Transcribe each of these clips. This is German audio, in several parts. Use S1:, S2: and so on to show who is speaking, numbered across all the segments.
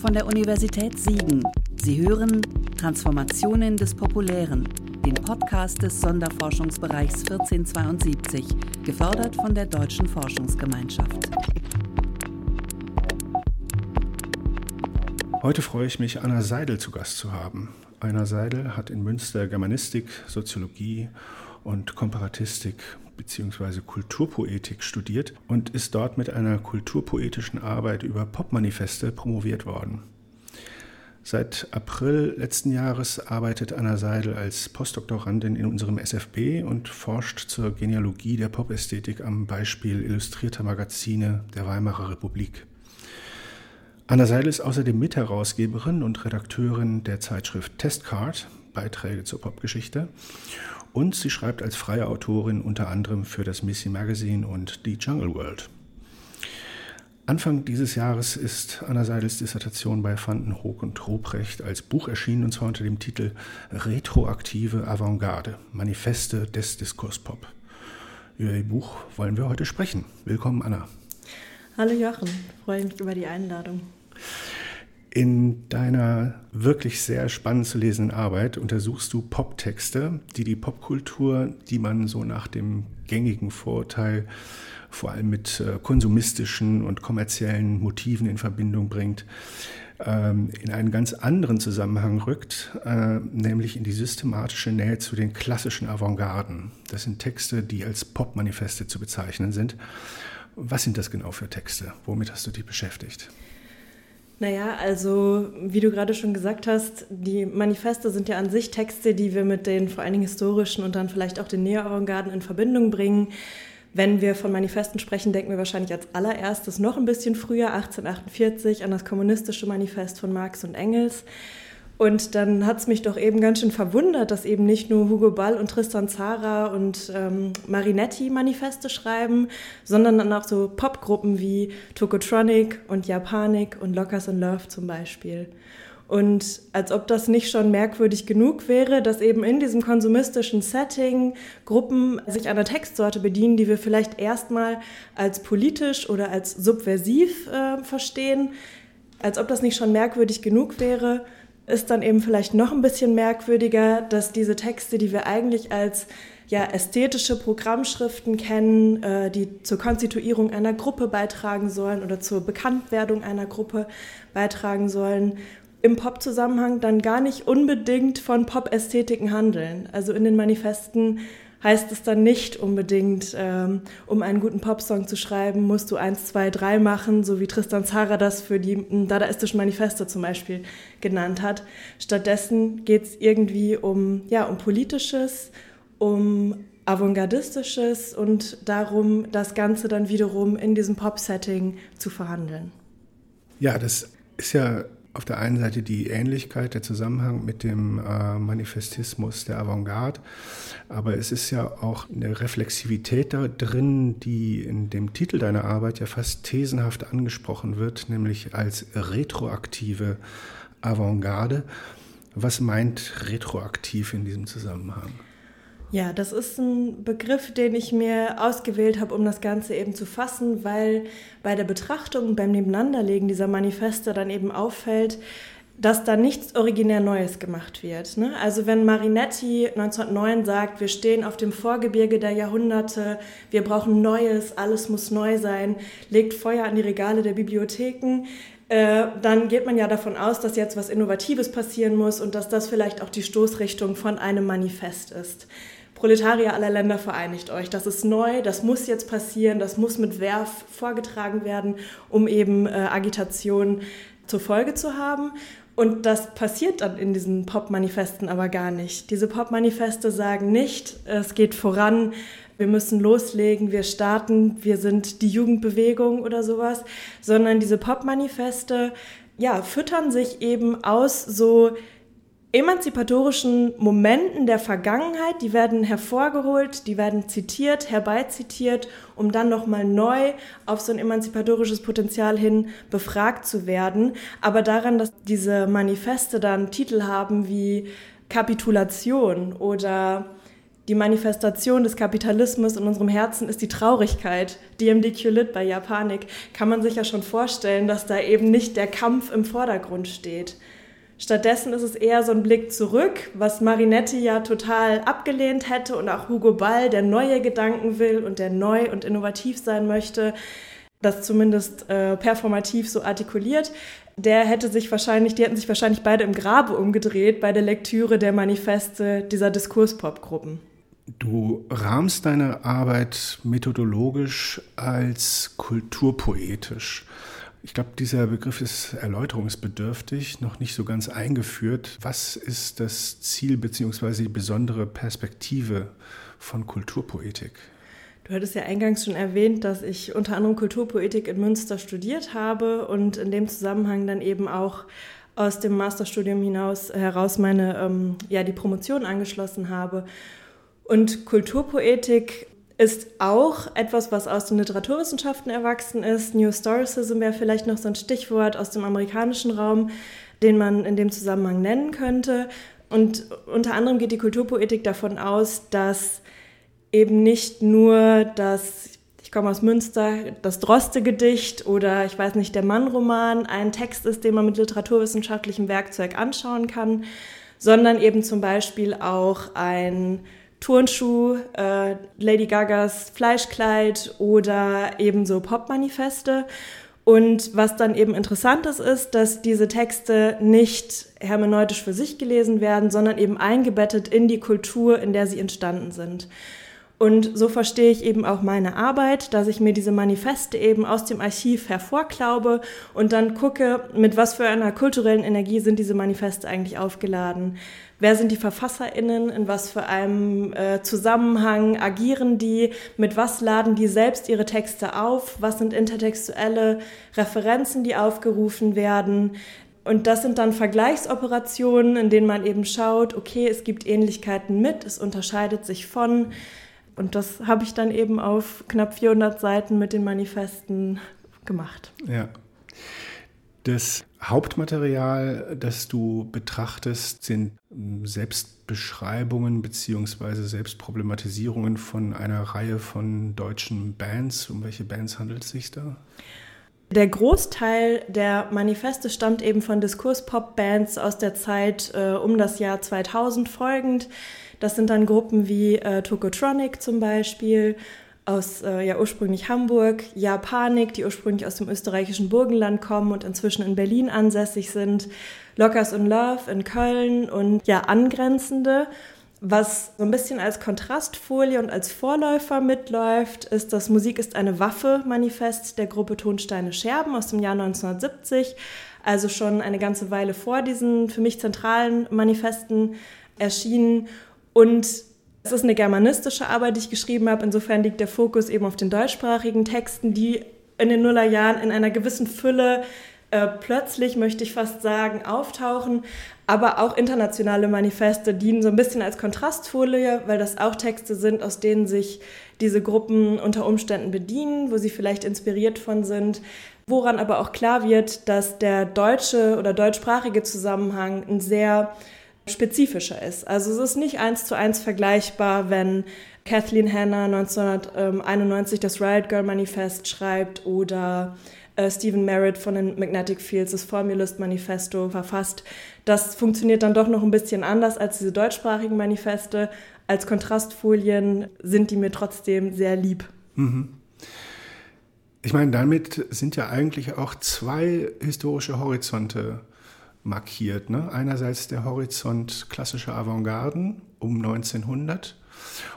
S1: von der Universität Siegen. Sie hören Transformationen des Populären, den Podcast des Sonderforschungsbereichs 1472, gefördert von der Deutschen Forschungsgemeinschaft.
S2: Heute freue ich mich, Anna Seidel zu Gast zu haben. Anna Seidel hat in Münster Germanistik, Soziologie und Komparatistik bzw. Kulturpoetik studiert und ist dort mit einer kulturpoetischen Arbeit über Popmanifeste promoviert worden. Seit April letzten Jahres arbeitet Anna Seidel als Postdoktorandin in unserem SFB und forscht zur Genealogie der Popästhetik am Beispiel illustrierter Magazine der Weimarer Republik. Anna Seidel ist außerdem Mitherausgeberin und Redakteurin der Zeitschrift Testcard, Beiträge zur Popgeschichte und sie schreibt als freie Autorin unter anderem für das Missy Magazine und die Jungle World. Anfang dieses Jahres ist Anna Seidels Dissertation bei Vanten Hoog und Ruprecht als Buch erschienen und zwar unter dem Titel Retroaktive Avantgarde, Manifeste des Diskurspop. Über ihr Buch wollen wir heute sprechen. Willkommen, Anna.
S3: Hallo Jochen, freue mich über die Einladung.
S2: In deiner wirklich sehr spannend zu lesenden Arbeit untersuchst du Poptexte, die die Popkultur, die man so nach dem gängigen Vorurteil vor allem mit äh, konsumistischen und kommerziellen Motiven in Verbindung bringt, ähm, in einen ganz anderen Zusammenhang rückt, äh, nämlich in die systematische Nähe zu den klassischen Avantgarden. Das sind Texte, die als Popmanifeste zu bezeichnen sind. Was sind das genau für Texte? Womit hast du dich beschäftigt?
S3: Naja, also wie du gerade schon gesagt hast, die Manifeste sind ja an sich Texte, die wir mit den vor allen Dingen historischen und dann vielleicht auch den Neo-Avantgarden in Verbindung bringen. Wenn wir von Manifesten sprechen, denken wir wahrscheinlich als allererstes noch ein bisschen früher, 1848, an das kommunistische Manifest von Marx und Engels. Und dann hat es mich doch eben ganz schön verwundert, dass eben nicht nur Hugo Ball und Tristan Zara und ähm, Marinetti Manifeste schreiben, sondern dann auch so Popgruppen wie Tokotronic und Japanik und Lockers in Love zum Beispiel. Und als ob das nicht schon merkwürdig genug wäre, dass eben in diesem konsumistischen Setting Gruppen sich einer Textsorte bedienen, die wir vielleicht erstmal als politisch oder als subversiv äh, verstehen, als ob das nicht schon merkwürdig genug wäre, ist dann eben vielleicht noch ein bisschen merkwürdiger, dass diese Texte, die wir eigentlich als ja, ästhetische Programmschriften kennen, äh, die zur Konstituierung einer Gruppe beitragen sollen oder zur Bekanntwerdung einer Gruppe beitragen sollen, im Pop-Zusammenhang dann gar nicht unbedingt von Pop-Ästhetiken handeln. Also in den Manifesten heißt es dann nicht unbedingt, ähm, um einen guten Popsong zu schreiben, musst du eins, zwei, drei machen, so wie Tristan Zara das für die dadaistischen Manifeste zum Beispiel genannt hat. Stattdessen geht es irgendwie um, ja, um politisches, um avantgardistisches und darum, das Ganze dann wiederum in diesem Pop-Setting zu verhandeln.
S2: Ja, das ist ja auf der einen Seite die Ähnlichkeit, der Zusammenhang mit dem äh, Manifestismus der Avantgarde, aber es ist ja auch eine Reflexivität da drin, die in dem Titel deiner Arbeit ja fast thesenhaft angesprochen wird, nämlich als retroaktive Avantgarde. Was meint retroaktiv in diesem Zusammenhang?
S3: Ja, das ist ein Begriff, den ich mir ausgewählt habe, um das Ganze eben zu fassen, weil bei der Betrachtung, beim Nebeneinanderlegen dieser Manifeste dann eben auffällt, dass da nichts originär Neues gemacht wird. Ne? Also wenn Marinetti 1909 sagt, wir stehen auf dem Vorgebirge der Jahrhunderte, wir brauchen Neues, alles muss neu sein, legt Feuer an die Regale der Bibliotheken, äh, dann geht man ja davon aus, dass jetzt was Innovatives passieren muss und dass das vielleicht auch die Stoßrichtung von einem Manifest ist. Proletarier aller Länder vereinigt euch. Das ist neu, das muss jetzt passieren, das muss mit Werf vorgetragen werden, um eben äh, Agitation zur Folge zu haben. Und das passiert dann in diesen Pop-Manifesten aber gar nicht. Diese Pop-Manifeste sagen nicht, es geht voran, wir müssen loslegen, wir starten, wir sind die Jugendbewegung oder sowas, sondern diese Pop-Manifeste ja, füttern sich eben aus so emanzipatorischen Momenten der Vergangenheit, die werden hervorgeholt, die werden zitiert, herbeizitiert, um dann nochmal neu auf so ein emanzipatorisches Potenzial hin befragt zu werden. Aber daran, dass diese Manifeste dann Titel haben wie Kapitulation oder die Manifestation des Kapitalismus in unserem Herzen ist die Traurigkeit, DMDQ Lit bei Japanik, kann man sich ja schon vorstellen, dass da eben nicht der Kampf im Vordergrund steht. Stattdessen ist es eher so ein Blick zurück, was Marinetti ja total abgelehnt hätte und auch Hugo Ball, der neue Gedanken will und der neu und innovativ sein möchte, das zumindest äh, performativ so artikuliert, der hätte sich wahrscheinlich, die hätten sich wahrscheinlich beide im Grabe umgedreht bei der Lektüre der Manifeste dieser Diskurspop-Gruppen.
S2: Du rahmst deine Arbeit methodologisch als kulturpoetisch. Ich glaube, dieser Begriff ist erläuterungsbedürftig, noch nicht so ganz eingeführt. Was ist das Ziel bzw. die besondere Perspektive von Kulturpoetik?
S3: Du hattest ja eingangs schon erwähnt, dass ich unter anderem Kulturpoetik in Münster studiert habe und in dem Zusammenhang dann eben auch aus dem Masterstudium hinaus heraus meine ähm, ja die Promotion angeschlossen habe. Und Kulturpoetik ist auch etwas, was aus den Literaturwissenschaften erwachsen ist. New Historicism wäre vielleicht noch so ein Stichwort aus dem amerikanischen Raum, den man in dem Zusammenhang nennen könnte. Und unter anderem geht die Kulturpoetik davon aus, dass eben nicht nur das, ich komme aus Münster, das Droste-Gedicht oder ich weiß nicht, der Mann-Roman ein Text ist, den man mit literaturwissenschaftlichem Werkzeug anschauen kann, sondern eben zum Beispiel auch ein Turnschuh, äh, Lady Gagas Fleischkleid oder ebenso Popmanifeste. Und was dann eben interessant ist, ist, dass diese Texte nicht hermeneutisch für sich gelesen werden, sondern eben eingebettet in die Kultur, in der sie entstanden sind. Und so verstehe ich eben auch meine Arbeit, dass ich mir diese Manifeste eben aus dem Archiv hervorklaube und dann gucke, mit was für einer kulturellen Energie sind diese Manifeste eigentlich aufgeladen. Wer sind die VerfasserInnen? In was für einem äh, Zusammenhang agieren die? Mit was laden die selbst ihre Texte auf? Was sind intertextuelle Referenzen, die aufgerufen werden? Und das sind dann Vergleichsoperationen, in denen man eben schaut, okay, es gibt Ähnlichkeiten mit, es unterscheidet sich von. Und das habe ich dann eben auf knapp 400 Seiten mit den Manifesten gemacht.
S2: Ja. Das Hauptmaterial, das du betrachtest, sind Selbstbeschreibungen bzw. Selbstproblematisierungen von einer Reihe von deutschen Bands. Um welche Bands handelt es sich da?
S3: Der Großteil der Manifeste stammt eben von Diskurs-Pop-Bands aus der Zeit äh, um das Jahr 2000 folgend. Das sind dann Gruppen wie äh, Tokotronic zum Beispiel, aus äh, ja ursprünglich Hamburg, Japanik, die ursprünglich aus dem österreichischen Burgenland kommen und inzwischen in Berlin ansässig sind, Lockers und Love in Köln und ja angrenzende. Was so ein bisschen als Kontrastfolie und als Vorläufer mitläuft, ist das Musik ist eine Waffe Manifest der Gruppe Tonsteine Scherben aus dem Jahr 1970, also schon eine ganze Weile vor diesen für mich zentralen Manifesten erschienen und es ist eine germanistische Arbeit, die ich geschrieben habe. Insofern liegt der Fokus eben auf den deutschsprachigen Texten, die in den Nullerjahren in einer gewissen Fülle äh, plötzlich, möchte ich fast sagen, auftauchen. Aber auch internationale Manifeste dienen so ein bisschen als Kontrastfolie, weil das auch Texte sind, aus denen sich diese Gruppen unter Umständen bedienen, wo sie vielleicht inspiriert von sind. Woran aber auch klar wird, dass der deutsche oder deutschsprachige Zusammenhang ein sehr spezifischer ist. Also es ist nicht eins zu eins vergleichbar, wenn Kathleen Hanna 1991 das Riot Girl Manifest schreibt oder Stephen Merritt von den Magnetic Fields das Formulist Manifesto verfasst. Das funktioniert dann doch noch ein bisschen anders als diese deutschsprachigen Manifeste. Als Kontrastfolien sind die mir trotzdem sehr lieb. Mhm.
S2: Ich meine, damit sind ja eigentlich auch zwei historische Horizonte markiert. Ne? Einerseits der Horizont klassischer Avantgarden um 1900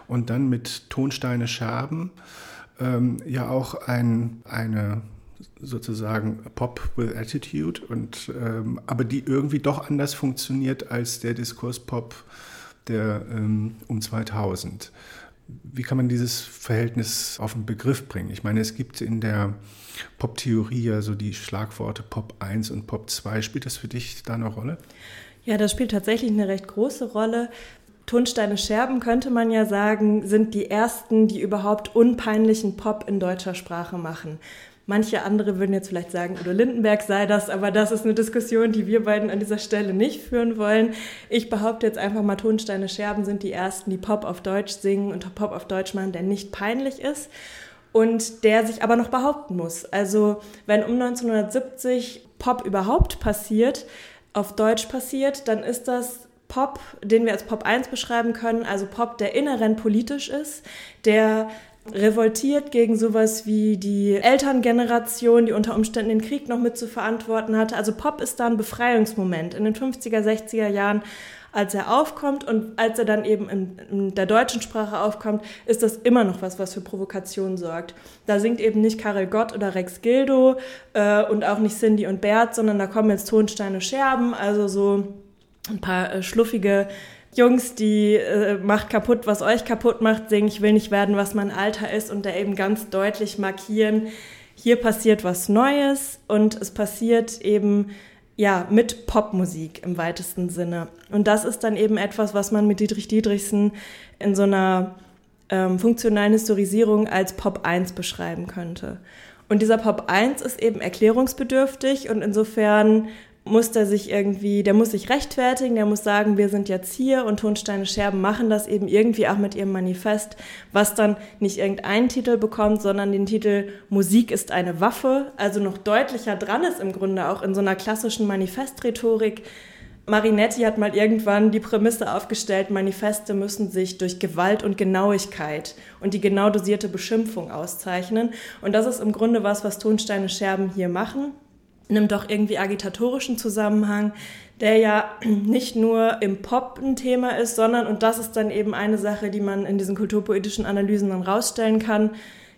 S2: und dann mit Tonsteine Scherben ähm, ja auch ein, eine sozusagen Pop with Attitude und ähm, aber die irgendwie doch anders funktioniert als der Diskurspop der ähm, um 2000. Wie kann man dieses Verhältnis auf den Begriff bringen? Ich meine, es gibt in der Pop-Theorie ja so die Schlagworte Pop 1 und Pop 2. Spielt das für dich da eine Rolle?
S3: Ja, das spielt tatsächlich eine recht große Rolle. Tonsteine Scherben könnte man ja sagen, sind die ersten, die überhaupt unpeinlichen Pop in deutscher Sprache machen. Manche andere würden jetzt vielleicht sagen, Udo Lindenberg sei das, aber das ist eine Diskussion, die wir beiden an dieser Stelle nicht führen wollen. Ich behaupte jetzt einfach mal, Tonsteine Scherben sind die ersten, die Pop auf Deutsch singen und Pop auf Deutsch machen, der nicht peinlich ist und der sich aber noch behaupten muss. Also wenn um 1970 Pop überhaupt passiert, auf Deutsch passiert, dann ist das Pop, den wir als Pop 1 beschreiben können, also Pop, der inhärent politisch ist, der revoltiert gegen sowas wie die Elterngeneration, die unter Umständen den Krieg noch mit zu verantworten hatte. Also Pop ist da ein Befreiungsmoment. In den 50er, 60er Jahren als er aufkommt und als er dann eben in, in, der deutschen Sprache aufkommt, ist das immer noch was, was für Provokation sorgt. Da singt eben nicht Karel Gott oder Rex Gildo äh, und auch nicht Cindy und Bert, sondern da kommen jetzt Tonsteine Scherben, also so ein paar äh, schluffige Jungs, die äh, macht kaputt, was euch kaputt macht, singen, ich will nicht werden, was mein Alter ist und da eben ganz deutlich markieren, hier passiert was Neues und es passiert eben ja, mit Popmusik im weitesten Sinne. Und das ist dann eben etwas, was man mit Dietrich Dietrichsen in so einer ähm, funktionalen Historisierung als Pop 1 beschreiben könnte. Und dieser Pop 1 ist eben erklärungsbedürftig und insofern muss der sich irgendwie, der muss sich rechtfertigen, der muss sagen, wir sind jetzt hier und Tonsteine Scherben machen das eben irgendwie auch mit ihrem Manifest, was dann nicht irgendeinen Titel bekommt, sondern den Titel Musik ist eine Waffe, also noch deutlicher dran ist im Grunde auch in so einer klassischen Manifestrhetorik. Marinetti hat mal irgendwann die Prämisse aufgestellt, Manifeste müssen sich durch Gewalt und Genauigkeit und die genau dosierte Beschimpfung auszeichnen. Und das ist im Grunde was, was Tonsteine Scherben hier machen nimmt doch irgendwie agitatorischen Zusammenhang, der ja nicht nur im Pop ein Thema ist, sondern, und das ist dann eben eine Sache, die man in diesen kulturpoetischen Analysen dann rausstellen kann,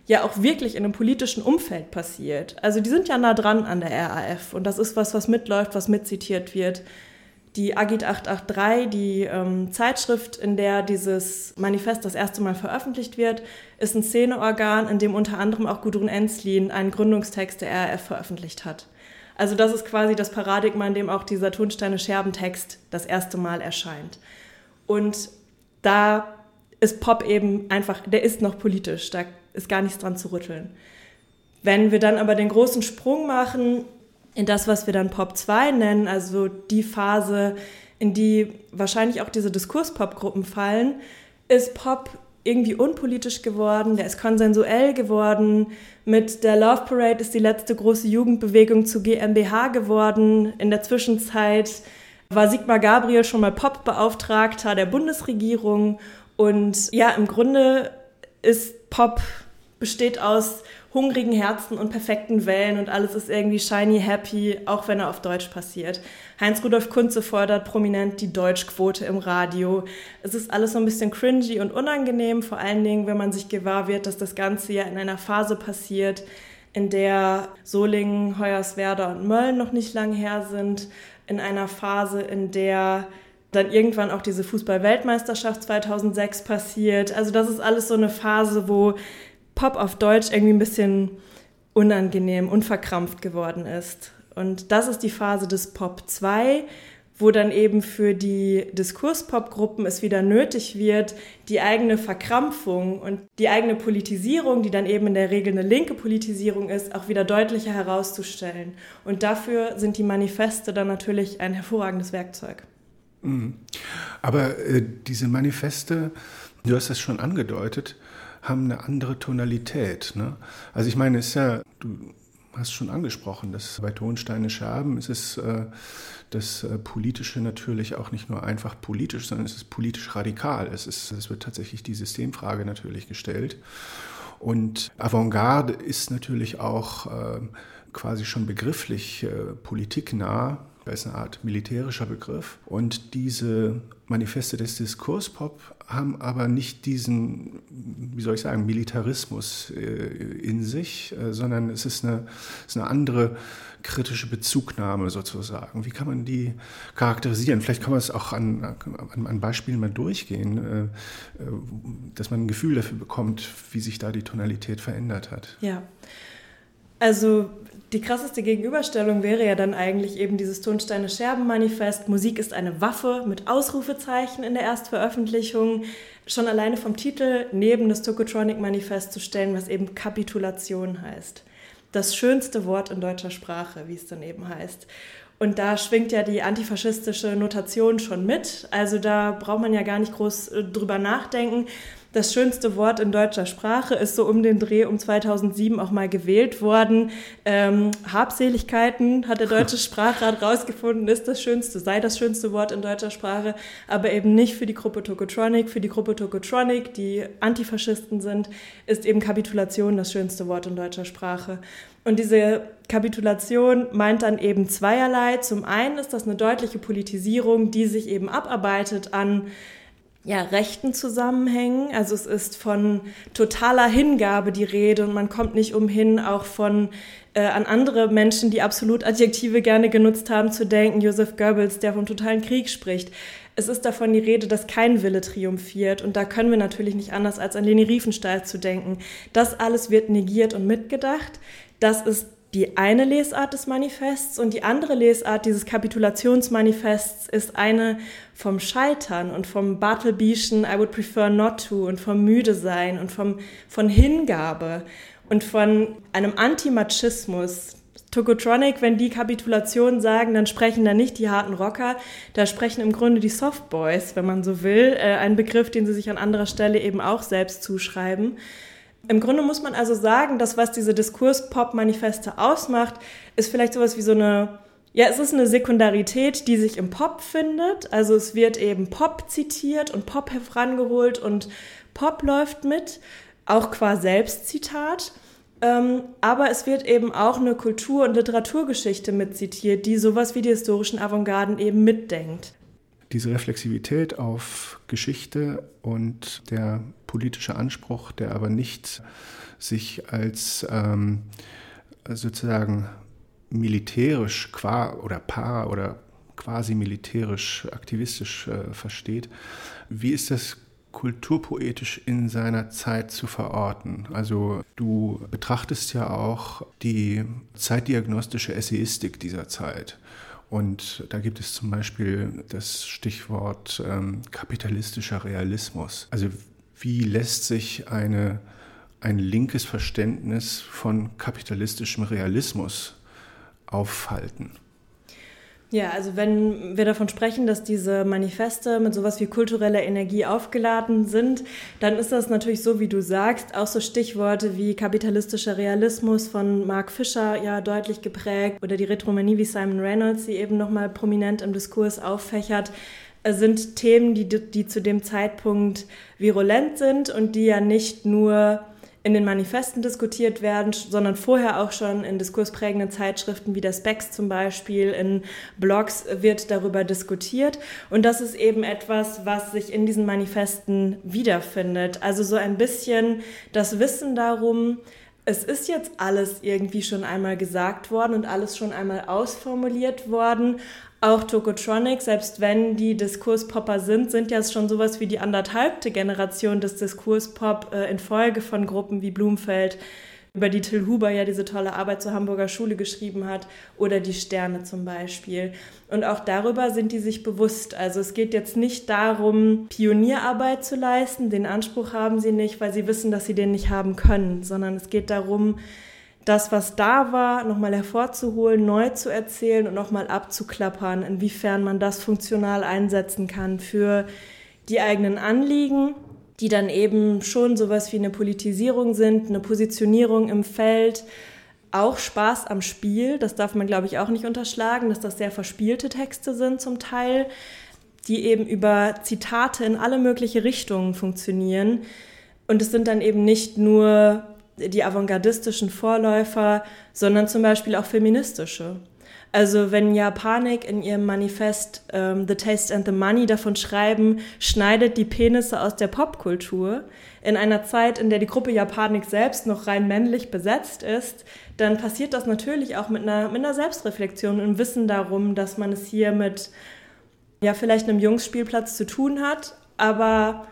S3: ja auch wirklich in einem politischen Umfeld passiert. Also die sind ja nah dran an der RAF und das ist was, was mitläuft, was mitzitiert wird. Die Agit 883, die ähm, Zeitschrift, in der dieses Manifest das erste Mal veröffentlicht wird, ist ein Szeneorgan, in dem unter anderem auch Gudrun Enzlin einen Gründungstext der RAF veröffentlicht hat. Also das ist quasi das Paradigma, in dem auch dieser Tonsteine-Scherben-Text das erste Mal erscheint. Und da ist Pop eben einfach, der ist noch politisch, da ist gar nichts dran zu rütteln. Wenn wir dann aber den großen Sprung machen in das, was wir dann Pop 2 nennen, also die Phase, in die wahrscheinlich auch diese Diskurs-Pop-Gruppen fallen, ist Pop irgendwie unpolitisch geworden, der ist konsensuell geworden. Mit der Love Parade ist die letzte große Jugendbewegung zu GmbH geworden. In der Zwischenzeit war Sigmar Gabriel schon mal Pop-Beauftragter der Bundesregierung. Und ja, im Grunde ist Pop besteht aus hungrigen Herzen und perfekten Wellen und alles ist irgendwie shiny happy, auch wenn er auf Deutsch passiert. Heinz-Rudolf Kunze fordert prominent die Deutschquote im Radio. Es ist alles so ein bisschen cringy und unangenehm, vor allen Dingen, wenn man sich gewahr wird, dass das Ganze ja in einer Phase passiert, in der Solingen, Hoyerswerda und Mölln noch nicht lang her sind, in einer Phase, in der dann irgendwann auch diese Fußball-Weltmeisterschaft 2006 passiert. Also das ist alles so eine Phase, wo Pop auf Deutsch irgendwie ein bisschen unangenehm, unverkrampft geworden ist. Und das ist die Phase des Pop 2, wo dann eben für die Diskurspop-Gruppen es wieder nötig wird, die eigene Verkrampfung und die eigene Politisierung, die dann eben in der Regel eine linke Politisierung ist, auch wieder deutlicher herauszustellen. Und dafür sind die Manifeste dann natürlich ein hervorragendes Werkzeug.
S2: Mhm. Aber äh, diese Manifeste, du hast das schon angedeutet, haben eine andere Tonalität. Ne? Also ich meine, es ist ja, du hast schon angesprochen, dass bei Tonsteine Scherben ist es äh, das äh, Politische natürlich auch nicht nur einfach politisch, sondern es ist politisch radikal. Es, ist, es wird tatsächlich die Systemfrage natürlich gestellt. Und Avantgarde ist natürlich auch äh, quasi schon begrifflich äh, politiknah. Ist eine Art militärischer Begriff. Und diese Manifeste des Diskurspop haben aber nicht diesen, wie soll ich sagen, Militarismus äh, in sich, äh, sondern es ist eine, es ist eine andere kritische Bezugnahme sozusagen. Wie kann man die charakterisieren? Vielleicht kann man es auch an, an, an Beispielen mal durchgehen, äh, dass man ein Gefühl dafür bekommt, wie sich da die Tonalität verändert hat.
S3: Ja, also die krasseste Gegenüberstellung wäre ja dann eigentlich eben dieses Tonsteine Scherben Manifest. Musik ist eine Waffe mit Ausrufezeichen in der Erstveröffentlichung. Schon alleine vom Titel neben das Tokotronic Manifest zu stellen, was eben Kapitulation heißt. das schönste Wort in deutscher Sprache, wie es dann eben heißt. Und da schwingt ja die antifaschistische Notation schon mit. Also da braucht man ja gar nicht groß äh, drüber nachdenken. Das schönste Wort in deutscher Sprache ist so um den Dreh um 2007 auch mal gewählt worden. Ähm, Habseligkeiten hat der Deutsche Sprachrat rausgefunden, ist das schönste, sei das schönste Wort in deutscher Sprache, aber eben nicht für die Gruppe Tokotronic. Für die Gruppe Tokotronic, die Antifaschisten sind, ist eben Kapitulation das schönste Wort in deutscher Sprache. Und diese Kapitulation meint dann eben zweierlei. Zum einen ist das eine deutliche Politisierung, die sich eben abarbeitet an ja, rechten Zusammenhängen. Also es ist von totaler Hingabe die Rede und man kommt nicht umhin, auch von äh, an andere Menschen, die absolut Adjektive gerne genutzt haben, zu denken. Joseph Goebbels, der vom totalen Krieg spricht. Es ist davon die Rede, dass kein Wille triumphiert. Und da können wir natürlich nicht anders, als an Leni Riefenstahl zu denken. Das alles wird negiert und mitgedacht. Das ist die eine Lesart des Manifests und die andere Lesart dieses Kapitulationsmanifests ist eine vom Scheitern und vom Bartlebyschen I would prefer not to und vom Müde sein und vom, von Hingabe und von einem Antimachismus. Tokotronic, wenn die Kapitulation sagen, dann sprechen da nicht die harten Rocker, da sprechen im Grunde die Softboys, wenn man so will, äh, ein Begriff, den sie sich an anderer Stelle eben auch selbst zuschreiben. Im Grunde muss man also sagen, dass was diese Diskurs-Pop-Manifeste ausmacht, ist vielleicht sowas wie so eine, ja, es ist eine Sekundarität, die sich im Pop findet. Also es wird eben Pop zitiert und Pop herangeholt und Pop läuft mit, auch qua Selbstzitat. Ähm, aber es wird eben auch eine Kultur- und Literaturgeschichte mitzitiert, die sowas wie die historischen Avantgarden eben mitdenkt.
S2: Diese Reflexivität auf Geschichte und der politische Anspruch, der aber nicht sich als ähm, sozusagen militärisch qua oder para oder quasi militärisch aktivistisch äh, versteht. Wie ist das kulturpoetisch in seiner Zeit zu verorten? Also du betrachtest ja auch die zeitdiagnostische Essayistik dieser Zeit. Und da gibt es zum Beispiel das Stichwort ähm, kapitalistischer Realismus. Also wie lässt sich eine, ein linkes Verständnis von kapitalistischem Realismus aufhalten?
S3: Ja, also wenn wir davon sprechen, dass diese Manifeste mit sowas wie kultureller Energie aufgeladen sind, dann ist das natürlich so, wie du sagst, auch so Stichworte wie kapitalistischer Realismus von Mark Fischer ja deutlich geprägt. Oder die Retromanie wie Simon Reynolds, die eben nochmal prominent im Diskurs auffächert äh, sind Themen, die, die zu dem Zeitpunkt virulent sind und die ja nicht nur in den Manifesten diskutiert werden, sondern vorher auch schon in diskursprägenden Zeitschriften wie der Specs zum Beispiel, in Blogs wird darüber diskutiert. Und das ist eben etwas, was sich in diesen Manifesten wiederfindet. Also so ein bisschen das Wissen darum, es ist jetzt alles irgendwie schon einmal gesagt worden und alles schon einmal ausformuliert worden, auch Tokotronic, selbst wenn die Diskurspopper sind, sind ja schon sowas wie die anderthalbte Generation des Diskurspop äh, in Folge von Gruppen wie Blumfeld, über die Till Huber ja diese tolle Arbeit zur Hamburger Schule geschrieben hat, oder die Sterne zum Beispiel. Und auch darüber sind die sich bewusst. Also es geht jetzt nicht darum, Pionierarbeit zu leisten, den Anspruch haben sie nicht, weil sie wissen, dass sie den nicht haben können, sondern es geht darum, das, was da war, nochmal hervorzuholen, neu zu erzählen und nochmal abzuklappern, inwiefern man das funktional einsetzen kann für die eigenen Anliegen, die dann eben schon sowas wie eine Politisierung sind, eine Positionierung im Feld, auch Spaß am Spiel, das darf man, glaube ich, auch nicht unterschlagen, dass das sehr verspielte Texte sind zum Teil, die eben über Zitate in alle mögliche Richtungen funktionieren. Und es sind dann eben nicht nur die avantgardistischen Vorläufer, sondern zum Beispiel auch feministische. Also wenn Japanik in ihrem Manifest ähm, The Taste and the Money davon schreiben, schneidet die Penisse aus der Popkultur, in einer Zeit, in der die Gruppe Japanik selbst noch rein männlich besetzt ist, dann passiert das natürlich auch mit einer, mit einer Selbstreflexion und Wissen darum, dass man es hier mit ja vielleicht einem Jungsspielplatz zu tun hat, aber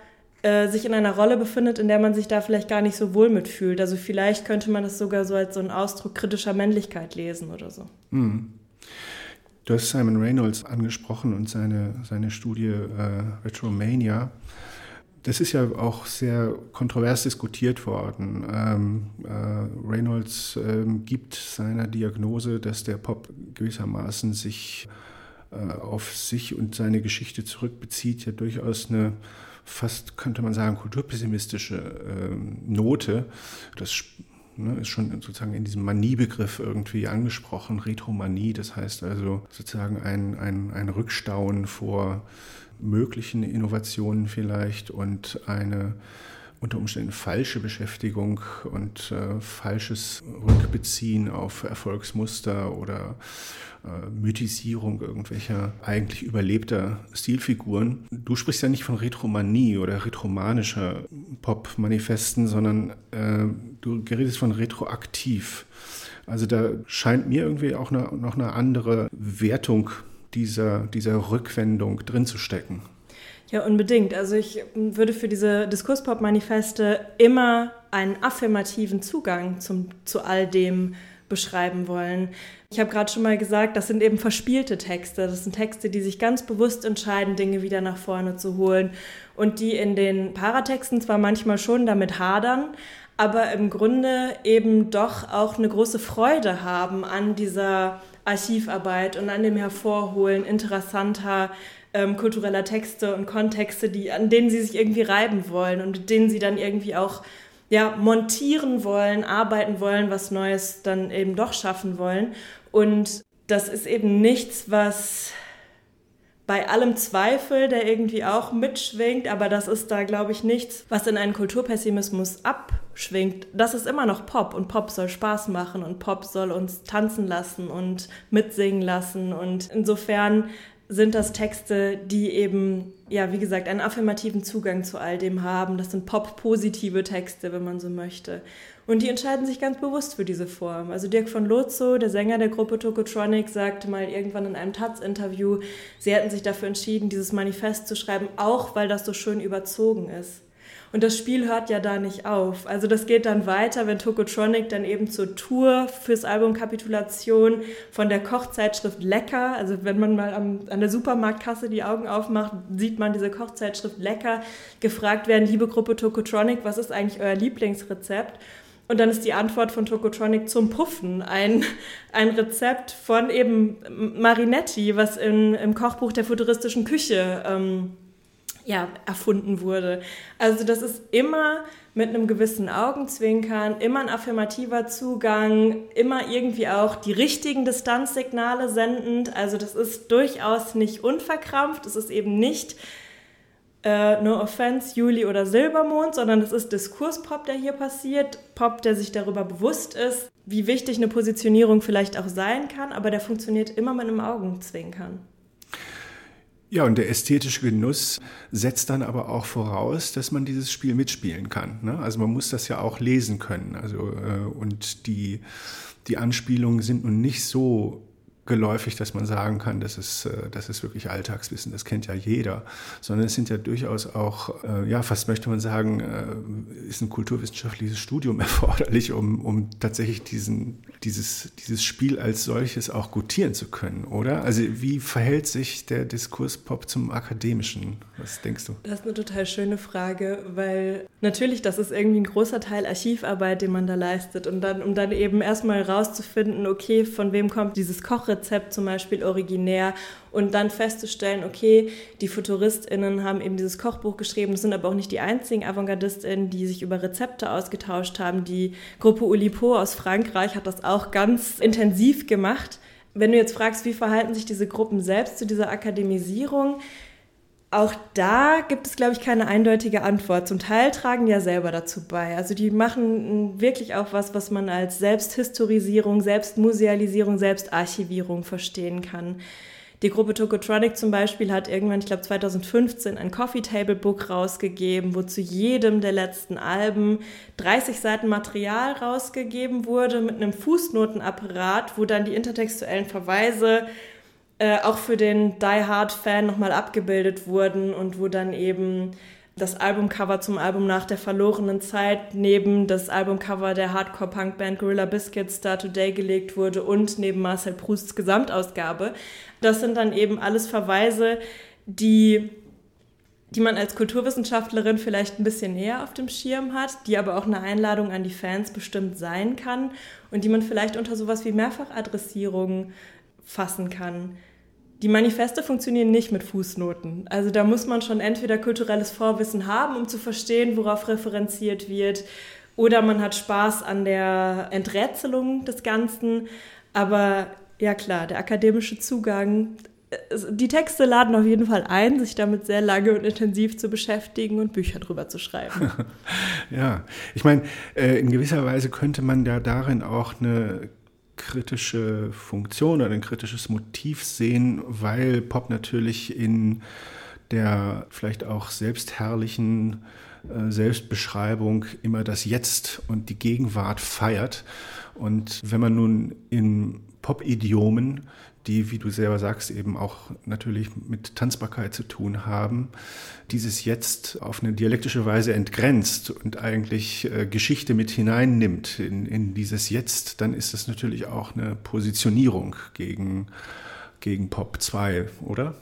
S3: äh, sich in einer Rolle befindet, in der man sich da vielleicht gar nicht so wohl mitfühlt. Also vielleicht könnte man das sogar so als so einen Ausdruck kritischer Männlichkeit lesen oder so. Mhm.
S2: Du hast Simon Reynolds angesprochen und seine, seine Studie äh, Retromania. Das ist ja auch sehr kontrovers diskutiert worden. Ähm, äh, Reynolds ähm, gibt seiner Diagnose, dass der Pop gewissermaßen sich äh, auf sich und seine Geschichte zurückbezieht, ja durchaus eine fast, könnte man sagen, kulturpessimistische äh, Note. Das ne, ist schon sozusagen in diesem Maniebegriff irgendwie angesprochen, Retromanie, das heißt also sozusagen ein, ein, ein Rückstauen vor möglichen Innovationen vielleicht und eine unter Umständen falsche Beschäftigung und äh, falsches Rückbeziehen auf Erfolgsmuster oder äh, Mythisierung irgendwelcher eigentlich überlebter Stilfiguren. Du sprichst ja nicht von Retromanie oder retromanischer Pop-Manifesten, sondern äh, du redest von retroaktiv. Also da scheint mir irgendwie auch eine, noch eine andere Wertung dieser, dieser Rückwendung drin zu stecken.
S3: Ja, unbedingt. Also ich würde für diese Diskurspop-Manifeste immer einen affirmativen Zugang zum, zu all dem beschreiben wollen. Ich habe gerade schon mal gesagt, das sind eben verspielte Texte. Das sind Texte, die sich ganz bewusst entscheiden, Dinge wieder nach vorne zu holen und die in den Paratexten zwar manchmal schon damit hadern, aber im Grunde eben doch auch eine große Freude haben an dieser Archivarbeit und an dem Hervorholen interessanter ähm, kultureller Texte und Kontexte, die, an denen sie sich irgendwie reiben wollen und mit denen sie dann irgendwie auch ja, montieren wollen, arbeiten wollen, was Neues dann eben doch schaffen wollen. Und das ist eben nichts, was bei allem Zweifel, der irgendwie auch mitschwingt, aber das ist da, glaube ich, nichts, was in einen Kulturpessimismus abschwingt. Das ist immer noch Pop und Pop soll Spaß machen und Pop soll uns tanzen lassen und mitsingen lassen und insofern sind das Texte, die eben, ja, wie gesagt, einen affirmativen Zugang zu all dem haben. Das sind pop-positive Texte, wenn man so möchte. Und die entscheiden sich ganz bewusst für diese Form. Also Dirk von Lozo, der Sänger der Gruppe Tokotronic, sagte mal irgendwann in einem Taz-Interview, sie hätten sich dafür entschieden, dieses Manifest zu schreiben, auch weil das so schön überzogen ist. Und das Spiel hört ja da nicht auf. Also das geht dann weiter, wenn Tokotronic dann eben zur Tour fürs Album Kapitulation von der Kochzeitschrift Lecker, also wenn man mal am, an der Supermarktkasse die Augen aufmacht, sieht man diese Kochzeitschrift Lecker, gefragt werden, liebe Gruppe Tokotronic, was ist eigentlich euer Lieblingsrezept? Und dann ist die Antwort von Tokotronic zum Puffen ein, ein Rezept von eben Marinetti, was in, im Kochbuch der futuristischen Küche ähm, ja, erfunden wurde. Also das ist immer mit einem gewissen Augenzwinkern, immer ein affirmativer Zugang, immer irgendwie auch die richtigen Distanzsignale sendend. Also das ist durchaus nicht unverkrampft, es ist eben nicht äh, No Offense, Juli oder Silbermond, sondern es ist Diskurspop, der hier passiert. Pop, der sich darüber bewusst ist, wie wichtig eine Positionierung vielleicht auch sein kann, aber der funktioniert immer mit einem Augenzwinkern.
S2: Ja, und der ästhetische Genuss setzt dann aber auch voraus, dass man dieses Spiel mitspielen kann. Ne? Also man muss das ja auch lesen können. Also, äh, und die, die Anspielungen sind nun nicht so geläufig, dass man sagen kann, das ist, äh, das ist wirklich Alltagswissen, das kennt ja jeder, sondern es sind ja durchaus auch, äh, ja, fast möchte man sagen, äh, ist ein kulturwissenschaftliches Studium erforderlich, um, um tatsächlich diesen, dieses, dieses Spiel als solches auch gutieren zu können, oder? Also wie verhält sich der Diskurspop zum Akademischen? Was denkst du?
S3: Das ist eine total schöne Frage, weil natürlich, das ist irgendwie ein großer Teil Archivarbeit, den man da leistet und dann, um dann eben erstmal rauszufinden, okay, von wem kommt dieses Kochrezept, Kochrezept zum Beispiel originär und dann festzustellen, okay, die FuturistInnen haben eben dieses Kochbuch geschrieben, sind aber auch nicht die einzigen AvantgardistInnen, die sich über Rezepte ausgetauscht haben. Die Gruppe Oulipo aus Frankreich hat das auch ganz intensiv gemacht. Wenn du jetzt fragst, wie verhalten sich diese Gruppen selbst zu dieser Akademisierung, auch da gibt es, glaube ich, keine eindeutige Antwort. Zum Teil tragen die ja selber dazu bei. Also die machen wirklich auch was, was man als Selbsthistorisierung, Selbstmusealisierung, Selbstarchivierung verstehen kann. Die Gruppe Tokotronic zum Beispiel hat irgendwann, ich glaube 2015, ein Coffee Table Book rausgegeben, wo zu jedem der letzten Alben 30 Seiten Material rausgegeben wurde mit einem Fußnotenapparat, wo dann die intertextuellen Verweise äh, auch für den Die Hard-Fan nochmal abgebildet wurden und wo dann eben das Albumcover zum Album nach der verlorenen Zeit neben das Albumcover der Hardcore-Punk-Band Gorilla Biscuits Star Today gelegt wurde und neben Marcel Prousts Gesamtausgabe. Das sind dann eben alles Verweise, die die man als Kulturwissenschaftlerin vielleicht ein bisschen näher auf dem Schirm hat, die aber auch eine Einladung an die Fans bestimmt sein kann und die man vielleicht unter sowas wie Mehrfachadressierung fassen kann. Die Manifeste funktionieren nicht mit Fußnoten. Also da muss man schon entweder kulturelles Vorwissen haben, um zu verstehen, worauf referenziert wird, oder man hat Spaß an der Enträtselung des Ganzen. Aber ja klar, der akademische Zugang die Texte laden auf jeden Fall ein, sich damit sehr lange und intensiv zu beschäftigen und Bücher drüber zu schreiben.
S2: ja, ich meine, äh, in gewisser Weise könnte man ja darin auch eine kritische Funktion oder ein kritisches Motiv sehen, weil Pop natürlich in der vielleicht auch selbstherrlichen äh, Selbstbeschreibung immer das Jetzt und die Gegenwart feiert. Und wenn man nun in Pop-Idiomen die, wie du selber sagst, eben auch natürlich mit Tanzbarkeit zu tun haben, dieses Jetzt auf eine dialektische Weise entgrenzt und eigentlich äh, Geschichte mit hineinnimmt in, in dieses Jetzt, dann ist das natürlich auch eine Positionierung gegen, gegen Pop 2, oder?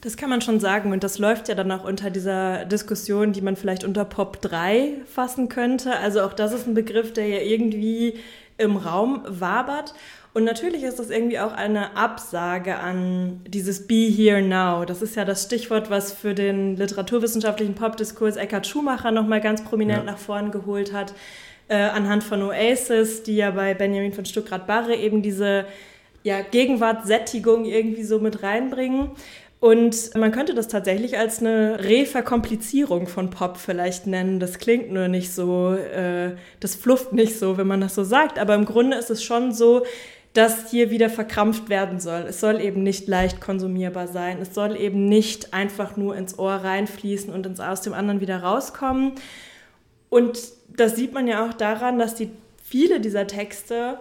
S3: Das kann man schon sagen und das läuft ja dann auch unter dieser Diskussion, die man vielleicht unter Pop 3 fassen könnte. Also auch das ist ein Begriff, der ja irgendwie im Raum wabert. Und natürlich ist das irgendwie auch eine Absage an dieses Be Here Now. Das ist ja das Stichwort, was für den literaturwissenschaftlichen Popdiskurs Eckhard Schumacher nochmal ganz prominent ja. nach vorn geholt hat. Äh, anhand von Oasis, die ja bei Benjamin von Stuckrad-Barre eben diese ja, Gegenwartssättigung irgendwie so mit reinbringen. Und man könnte das tatsächlich als eine Reverkomplizierung von Pop vielleicht nennen. Das klingt nur nicht so, äh, das flufft nicht so, wenn man das so sagt. Aber im Grunde ist es schon so, dass hier wieder verkrampft werden soll. Es soll eben nicht leicht konsumierbar sein. Es soll eben nicht einfach nur ins Ohr reinfließen und ins, aus dem anderen wieder rauskommen. Und das sieht man ja auch daran, dass die viele dieser Texte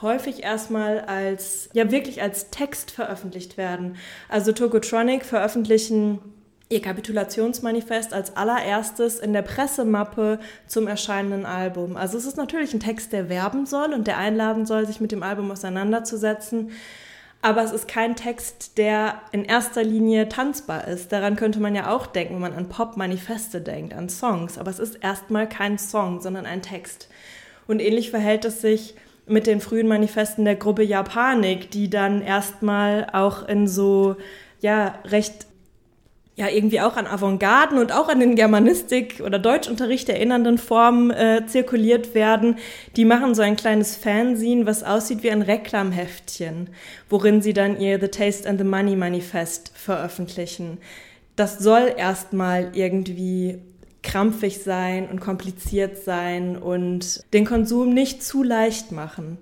S3: häufig erstmal als, ja wirklich als Text veröffentlicht werden. Also Tokotronic veröffentlichen ihr Kapitulationsmanifest als allererstes in der Pressemappe zum erscheinenden Album. Also es ist natürlich ein Text, der werben soll und der einladen soll, sich mit dem Album auseinanderzusetzen. Aber es ist kein Text, der in erster Linie tanzbar ist. Daran könnte man ja auch denken, wenn man an Pop-Manifeste denkt, an Songs. Aber es ist erstmal kein Song, sondern ein Text. Und ähnlich verhält es sich mit den frühen Manifesten der Gruppe Japanik, die dann erstmal auch in so ja recht ja irgendwie auch an Avantgarden und auch an den Germanistik- oder Deutschunterricht erinnernden Formen äh, zirkuliert werden. Die machen so ein kleines Fanzine, was aussieht wie ein Reklamheftchen, worin sie dann ihr The Taste and the Money Manifest veröffentlichen. Das soll erstmal irgendwie krampfig sein und kompliziert sein und den Konsum nicht zu leicht machen.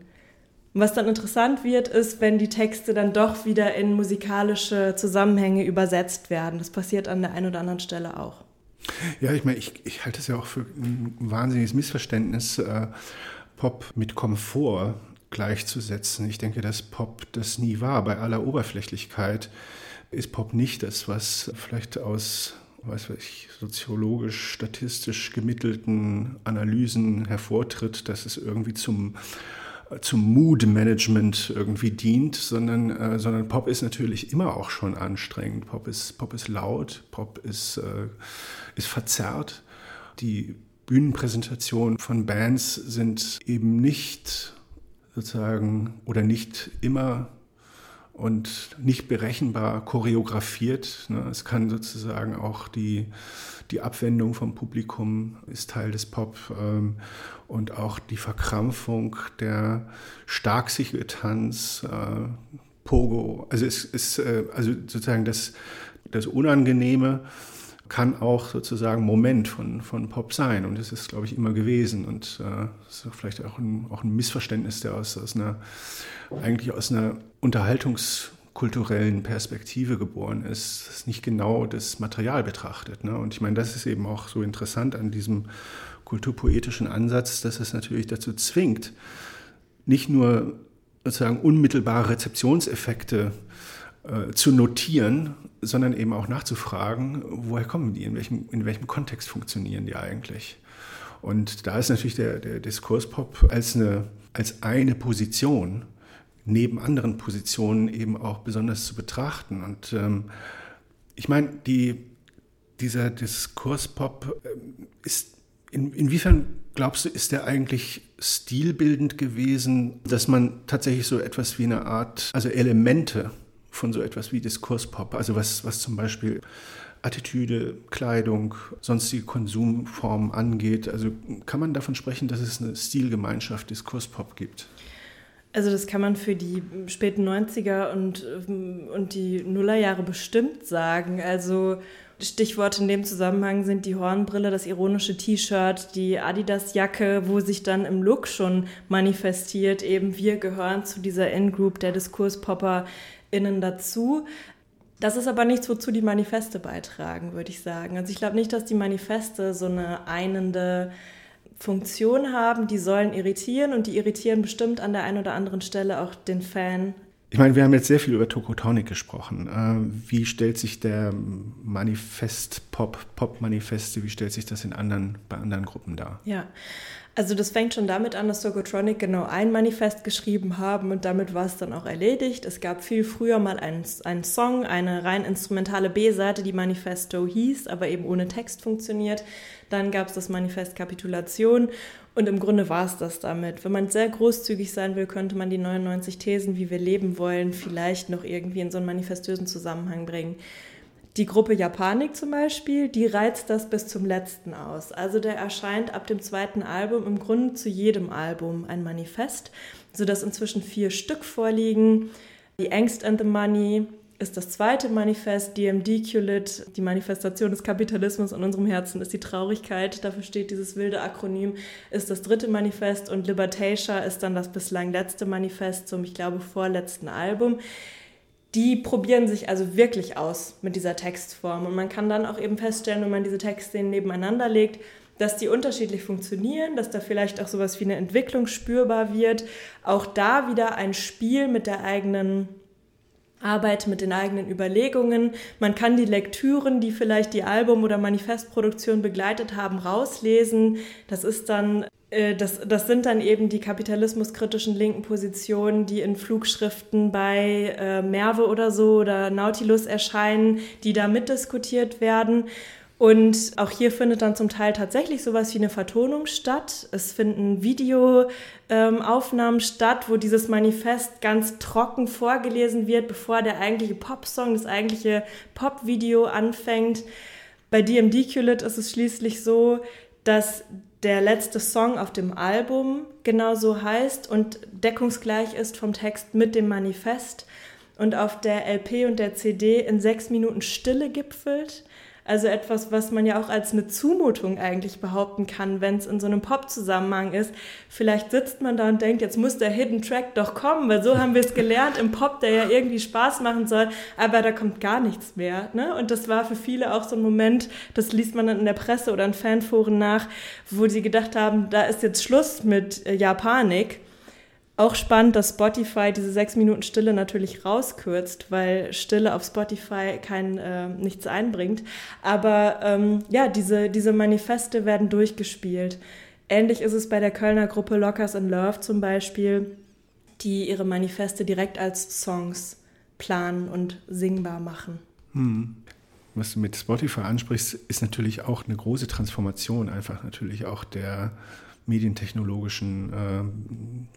S3: Und was dann interessant wird, ist, wenn die Texte dann doch wieder in musikalische Zusammenhänge übersetzt werden. Das passiert an der einen oder anderen Stelle auch.
S2: Ja, ich meine, ich, ich halte es ja auch für ein wahnsinniges Missverständnis, äh, Pop mit Komfort gleichzusetzen. Ich denke, dass Pop das nie war. Bei aller Oberflächlichkeit ist Pop nicht das, was vielleicht aus weiß ich, soziologisch, statistisch gemittelten Analysen hervortritt, dass es irgendwie zum zum Mood-Management irgendwie dient, sondern, äh, sondern Pop ist natürlich immer auch schon anstrengend. Pop ist, Pop ist laut, Pop ist, äh, ist verzerrt. Die Bühnenpräsentationen von Bands sind eben nicht sozusagen oder nicht immer und nicht berechenbar choreografiert. Ne? Es kann sozusagen auch die, die Abwendung vom Publikum ist Teil des Pop ähm, und auch die Verkrampfung der Starksichel-Tanz, äh, Pogo. Also es ist äh, also sozusagen das, das Unangenehme kann auch sozusagen Moment von, von Pop sein. Und das ist, glaube ich, immer gewesen. Und äh, ist vielleicht auch ein, auch ein Missverständnis, der aus, aus einer, eigentlich aus einer unterhaltungskulturellen Perspektive geboren ist, das nicht genau das Material betrachtet. Ne? Und ich meine, das ist eben auch so interessant an diesem kulturpoetischen Ansatz, dass es natürlich dazu zwingt, nicht nur sozusagen unmittelbare Rezeptionseffekte äh, zu notieren, sondern eben auch nachzufragen, woher kommen die, in welchem, in welchem Kontext funktionieren die eigentlich. Und da ist natürlich der, der Diskurspop als eine, als eine Position neben anderen Positionen eben auch besonders zu betrachten. Und ähm, ich meine, die Dieser Diskurspop ähm, ist, in, inwiefern glaubst du, ist der eigentlich stilbildend gewesen, dass man tatsächlich so etwas wie eine Art, also Elemente von so etwas wie Diskurspop, also was, was zum Beispiel Attitüde, Kleidung, sonstige Konsumformen angeht. Also kann man davon sprechen, dass es eine Stilgemeinschaft Diskurspop gibt?
S3: Also das kann man für die späten 90er und, und die Nullerjahre bestimmt sagen. Also Stichworte in dem Zusammenhang sind die Hornbrille, das ironische T-Shirt, die Adidas-Jacke, wo sich dann im Look schon manifestiert, eben wir gehören zu dieser In-Group der DiskurspopperInnen dazu. Das ist aber nichts, wozu die Manifeste beitragen, würde ich sagen. Also ich glaube nicht, dass die Manifeste so eine einende Funktion haben. Die sollen irritieren und die irritieren bestimmt an der einen oder anderen Stelle auch den Fan.
S2: Ich meine, wir haben jetzt sehr viel über Tokotronic gesprochen. Äh, wie stellt sich der Manifest, Pop, Pop-Manifeste, wie stellt sich das in anderen, bei anderen Gruppen dar?
S3: Ja, also das fängt schon damit an, dass Tokotronic genau ein Manifest geschrieben haben und damit war es dann auch erledigt. Es gab viel früher mal einen, einen Song, eine rein instrumentale B-Seite, die Manifesto hieß, aber eben ohne Text funktioniert. Dann gab es das Manifest Kapitulation und im Grunde war es das damit. Wenn man sehr großzügig sein will, könnte man die 99 Thesen, wie wir leben wollen, vielleicht noch irgendwie in so einen manifestösen Zusammenhang bringen. Die Gruppe Japanik zum Beispiel, die reizt das bis zum letzten aus. Also der erscheint ab dem zweiten Album im Grunde zu jedem Album ein Manifest, sodass inzwischen vier Stück vorliegen. The Angst and the Money ist das zweite Manifest, DMD QLIT, die Manifestation des Kapitalismus in unserem Herzen ist die Traurigkeit, dafür steht dieses wilde Akronym, ist das dritte Manifest und Libertatia ist dann das bislang letzte Manifest zum, ich glaube, vorletzten Album die probieren sich also wirklich aus mit dieser Textform. Und man kann dann auch eben feststellen, wenn man diese Textszenen nebeneinander legt, dass die unterschiedlich funktionieren, dass da vielleicht auch sowas wie eine Entwicklung spürbar wird. Auch da wieder ein Spiel mit der eigenen Arbeit mit den eigenen Überlegungen. Man kann die Lektüren, die vielleicht die Album- oder Manifestproduktion begleitet haben, rauslesen. Das ist dann äh, das, das sind dann eben die kapitalismuskritischen linken Positionen, die in Flugschriften bei äh, Merve oder so oder Nautilus erscheinen, die da mitdiskutiert werden. Und auch hier findet dann zum Teil tatsächlich sowas wie eine Vertonung statt. Es finden Videoaufnahmen ähm, statt, wo dieses Manifest ganz trocken vorgelesen wird, bevor der eigentliche Popsong, das eigentliche Popvideo anfängt. Bei DMD QLIT ist es schließlich so, dass der letzte Song auf dem Album genauso heißt und deckungsgleich ist vom Text mit dem Manifest und auf der LP und der CD in sechs Minuten Stille gipfelt. Also etwas, was man ja auch als eine Zumutung eigentlich behaupten kann, wenn es in so einem Pop-Zusammenhang ist. Vielleicht sitzt man da und denkt, jetzt muss der Hidden Track doch kommen, weil so haben wir es gelernt im Pop, der ja irgendwie Spaß machen soll, aber da kommt gar nichts mehr. Ne? Und das war für viele auch so ein Moment, das liest man dann in der Presse oder in Fanforen nach, wo sie gedacht haben, da ist jetzt Schluss mit äh, Japanik. Auch spannend, dass Spotify diese sechs Minuten Stille natürlich rauskürzt, weil Stille auf Spotify kein äh, nichts einbringt. Aber ähm, ja, diese, diese Manifeste werden durchgespielt. Ähnlich ist es bei der Kölner Gruppe Lockers in Love zum Beispiel, die ihre Manifeste direkt als Songs planen und singbar machen.
S2: Hm. Was du mit Spotify ansprichst, ist natürlich auch eine große Transformation, einfach natürlich auch der medientechnologischen äh,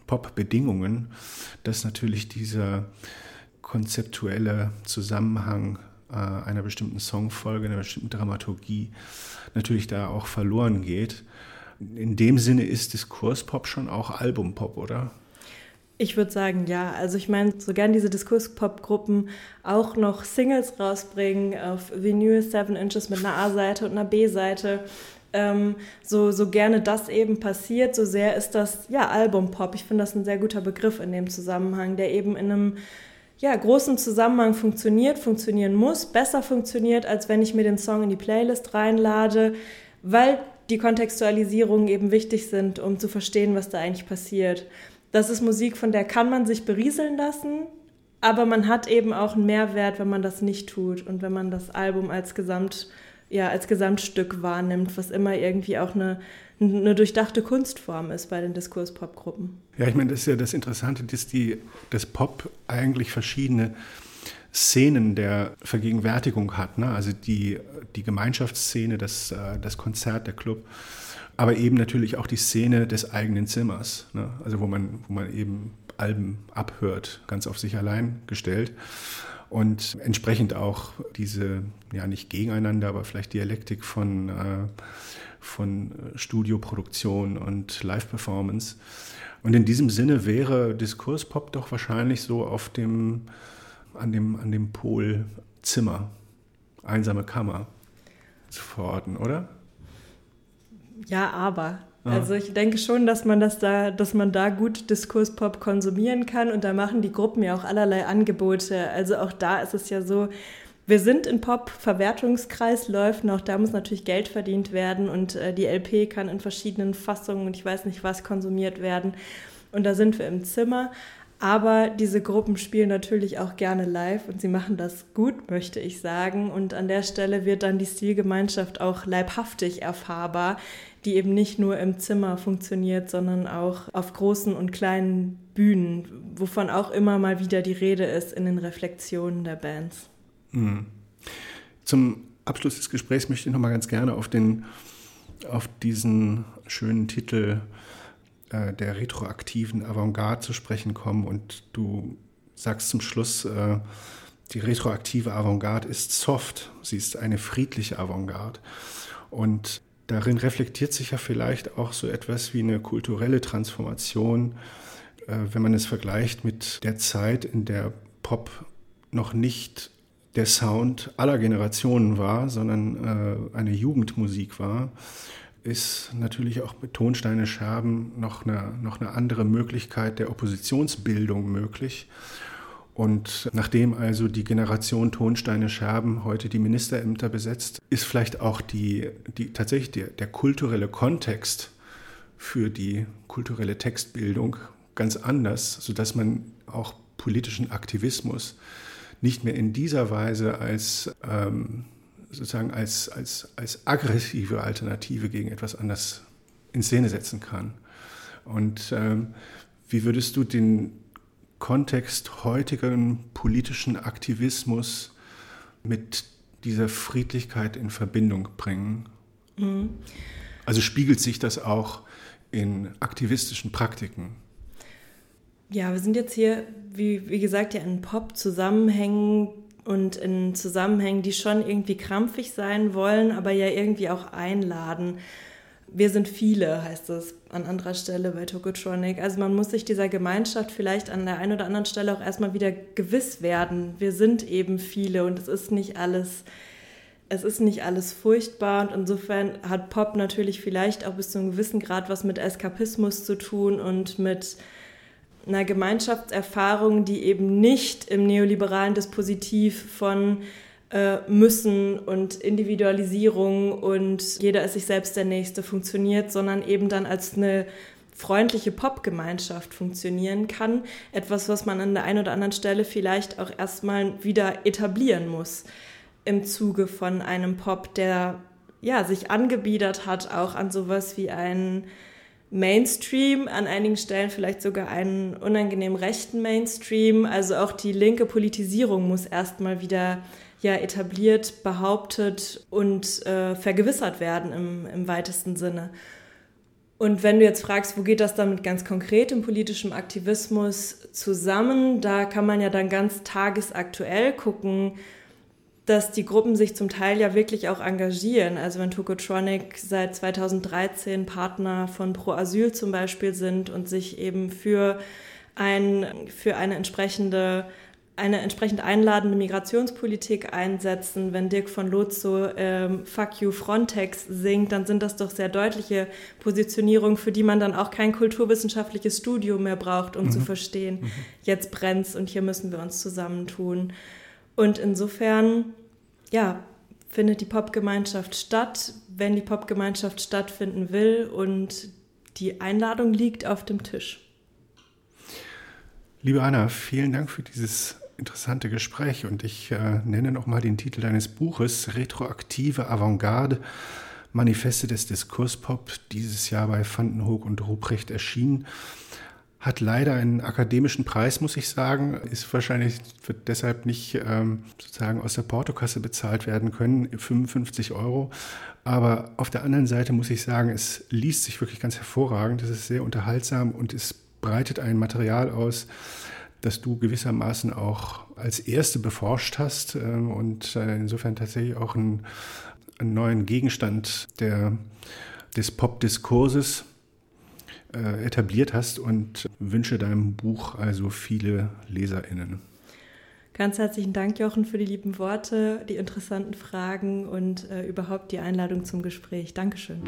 S2: Pop-Bedingungen, dass natürlich dieser konzeptuelle Zusammenhang äh, einer bestimmten Songfolge, einer bestimmten Dramaturgie natürlich da auch verloren geht. In dem Sinne ist Diskurspop schon auch Albumpop, oder?
S3: Ich würde sagen, ja. Also ich meine, so gern diese Diskurspop-Gruppen auch noch Singles rausbringen auf Vinyl 7 Inches mit einer A-Seite und einer B-Seite ähm, so, so gerne das eben passiert, so sehr ist das ja Albumpop. Ich finde das ein sehr guter Begriff in dem Zusammenhang, der eben in einem ja, großen Zusammenhang funktioniert, funktionieren muss, besser funktioniert, als wenn ich mir den Song in die Playlist reinlade, weil die Kontextualisierungen eben wichtig sind, um zu verstehen, was da eigentlich passiert. Das ist Musik, von der kann man sich berieseln lassen, aber man hat eben auch einen Mehrwert, wenn man das nicht tut und wenn man das Album als Gesamt ja, als Gesamtstück wahrnimmt, was immer irgendwie auch eine, eine durchdachte Kunstform ist bei den Diskurspop-Gruppen.
S2: Ja, ich meine, das ist ja das Interessante, dass, die, dass Pop eigentlich verschiedene Szenen der Vergegenwärtigung hat. Ne? Also die, die Gemeinschaftsszene, das, äh, das Konzert, der Club, aber eben natürlich auch die Szene des eigenen Zimmers. Ne? Also wo man, wo man eben Alben abhört, ganz auf sich allein gestellt. Und entsprechend auch diese, ja nicht gegeneinander, aber vielleicht Dialektik von, äh, von Studioproduktion und Live-Performance. Und in diesem Sinne wäre Diskurspop doch wahrscheinlich so auf dem, an dem, an dem Pol Zimmer, einsame Kammer zu verorten, oder?
S3: Ja, aber. Also ich denke schon, dass man das da, dass man da gut Diskurspop konsumieren kann und da machen die Gruppen ja auch allerlei Angebote. Also auch da ist es ja so, wir sind in Pop-Verwertungskreisläufen, auch da muss natürlich Geld verdient werden und äh, die LP kann in verschiedenen Fassungen und ich weiß nicht was konsumiert werden. Und da sind wir im Zimmer. Aber diese Gruppen spielen natürlich auch gerne live und sie machen das gut, möchte ich sagen. Und an der Stelle wird dann die Stilgemeinschaft auch leibhaftig erfahrbar, die eben nicht nur im Zimmer funktioniert, sondern auch auf großen und kleinen Bühnen, wovon auch immer mal wieder die Rede ist in den Reflexionen der Bands.
S2: Mhm. Zum Abschluss des Gesprächs möchte ich noch mal ganz gerne auf, den, auf diesen schönen Titel äh, der retroaktiven Avantgarde zu sprechen kommen. Und du sagst zum Schluss, äh, die retroaktive Avantgarde ist soft, sie ist eine friedliche Avantgarde. Und darin reflektiert sich ja vielleicht auch so etwas wie eine kulturelle Transformation, äh, wenn man es vergleicht mit der Zeit, in der Pop noch nicht der Sound aller Generationen war, sondern äh, eine Jugendmusik war, ist natürlich auch mit Tonsteine Scherben noch eine, noch eine andere Möglichkeit der Oppositionsbildung möglich. Und nachdem also die Generation Tonsteine Scherben heute die Ministerämter besetzt, ist vielleicht auch die, die, tatsächlich der, der kulturelle Kontext für die kulturelle Textbildung ganz anders, sodass man auch politischen Aktivismus nicht mehr in dieser Weise als ähm, sozusagen als, als, als aggressive Alternative gegen etwas anderes in Szene setzen kann. Und ähm, wie würdest du den Kontext heutigen politischen Aktivismus mit dieser Friedlichkeit in Verbindung bringen? Mhm. Also spiegelt sich das auch in aktivistischen Praktiken?
S3: Ja, wir sind jetzt hier, wie, wie gesagt, ja in Pop-Zusammenhängen und in Zusammenhängen, die schon irgendwie krampfig sein wollen, aber ja irgendwie auch einladen. Wir sind viele, heißt es an anderer Stelle bei Tokotronic. Also man muss sich dieser Gemeinschaft vielleicht an der einen oder anderen Stelle auch erstmal wieder gewiss werden. Wir sind eben viele und es ist nicht alles, es ist nicht alles furchtbar und insofern hat Pop natürlich vielleicht auch bis zu einem gewissen Grad was mit Eskapismus zu tun und mit einer Gemeinschaftserfahrung, die eben nicht im neoliberalen Dispositiv von äh, müssen und Individualisierung und jeder ist sich selbst der Nächste funktioniert, sondern eben dann als eine freundliche Popgemeinschaft funktionieren kann. Etwas, was man an der einen oder anderen Stelle vielleicht auch erstmal wieder etablieren muss im Zuge von einem Pop, der ja sich angebiedert hat, auch an sowas wie einen Mainstream, an einigen Stellen vielleicht sogar einen unangenehm rechten Mainstream. Also auch die linke Politisierung muss erstmal wieder ja etabliert, behauptet und äh, vergewissert werden im, im weitesten Sinne. Und wenn du jetzt fragst, wo geht das dann mit ganz konkretem politischem Aktivismus zusammen, da kann man ja dann ganz tagesaktuell gucken, dass die Gruppen sich zum Teil ja wirklich auch engagieren. Also wenn Tokotronic seit 2013 Partner von Pro Asyl zum Beispiel sind und sich eben für, ein, für eine entsprechende eine entsprechend einladende Migrationspolitik einsetzen. Wenn Dirk von Lotzo ähm, Fuck You Frontex singt, dann sind das doch sehr deutliche Positionierungen, für die man dann auch kein kulturwissenschaftliches Studium mehr braucht, um mhm. zu verstehen, mhm. jetzt brennt's und hier müssen wir uns zusammentun. Und insofern ja, findet die Popgemeinschaft statt, wenn die Popgemeinschaft stattfinden will und die Einladung liegt auf dem Tisch.
S2: Liebe Anna, vielen Dank für dieses interessante Gespräch und ich äh, nenne nochmal den Titel deines Buches Retroaktive Avantgarde, Manifeste des Diskurspop, dieses Jahr bei Vandenhoek und Ruprecht erschienen. hat leider einen akademischen Preis, muss ich sagen, ist wahrscheinlich wird deshalb nicht ähm, sozusagen aus der Portokasse bezahlt werden können, 55 Euro. Aber auf der anderen Seite muss ich sagen, es liest sich wirklich ganz hervorragend, es ist sehr unterhaltsam und es breitet ein Material aus, das du gewissermaßen auch als Erste beforscht hast ähm, und äh, insofern tatsächlich auch einen, einen neuen Gegenstand der, des Pop-Diskurses äh, etabliert hast und wünsche deinem Buch also viele LeserInnen.
S3: Ganz herzlichen Dank, Jochen, für die lieben Worte, die interessanten Fragen und äh, überhaupt die Einladung zum Gespräch. Dankeschön.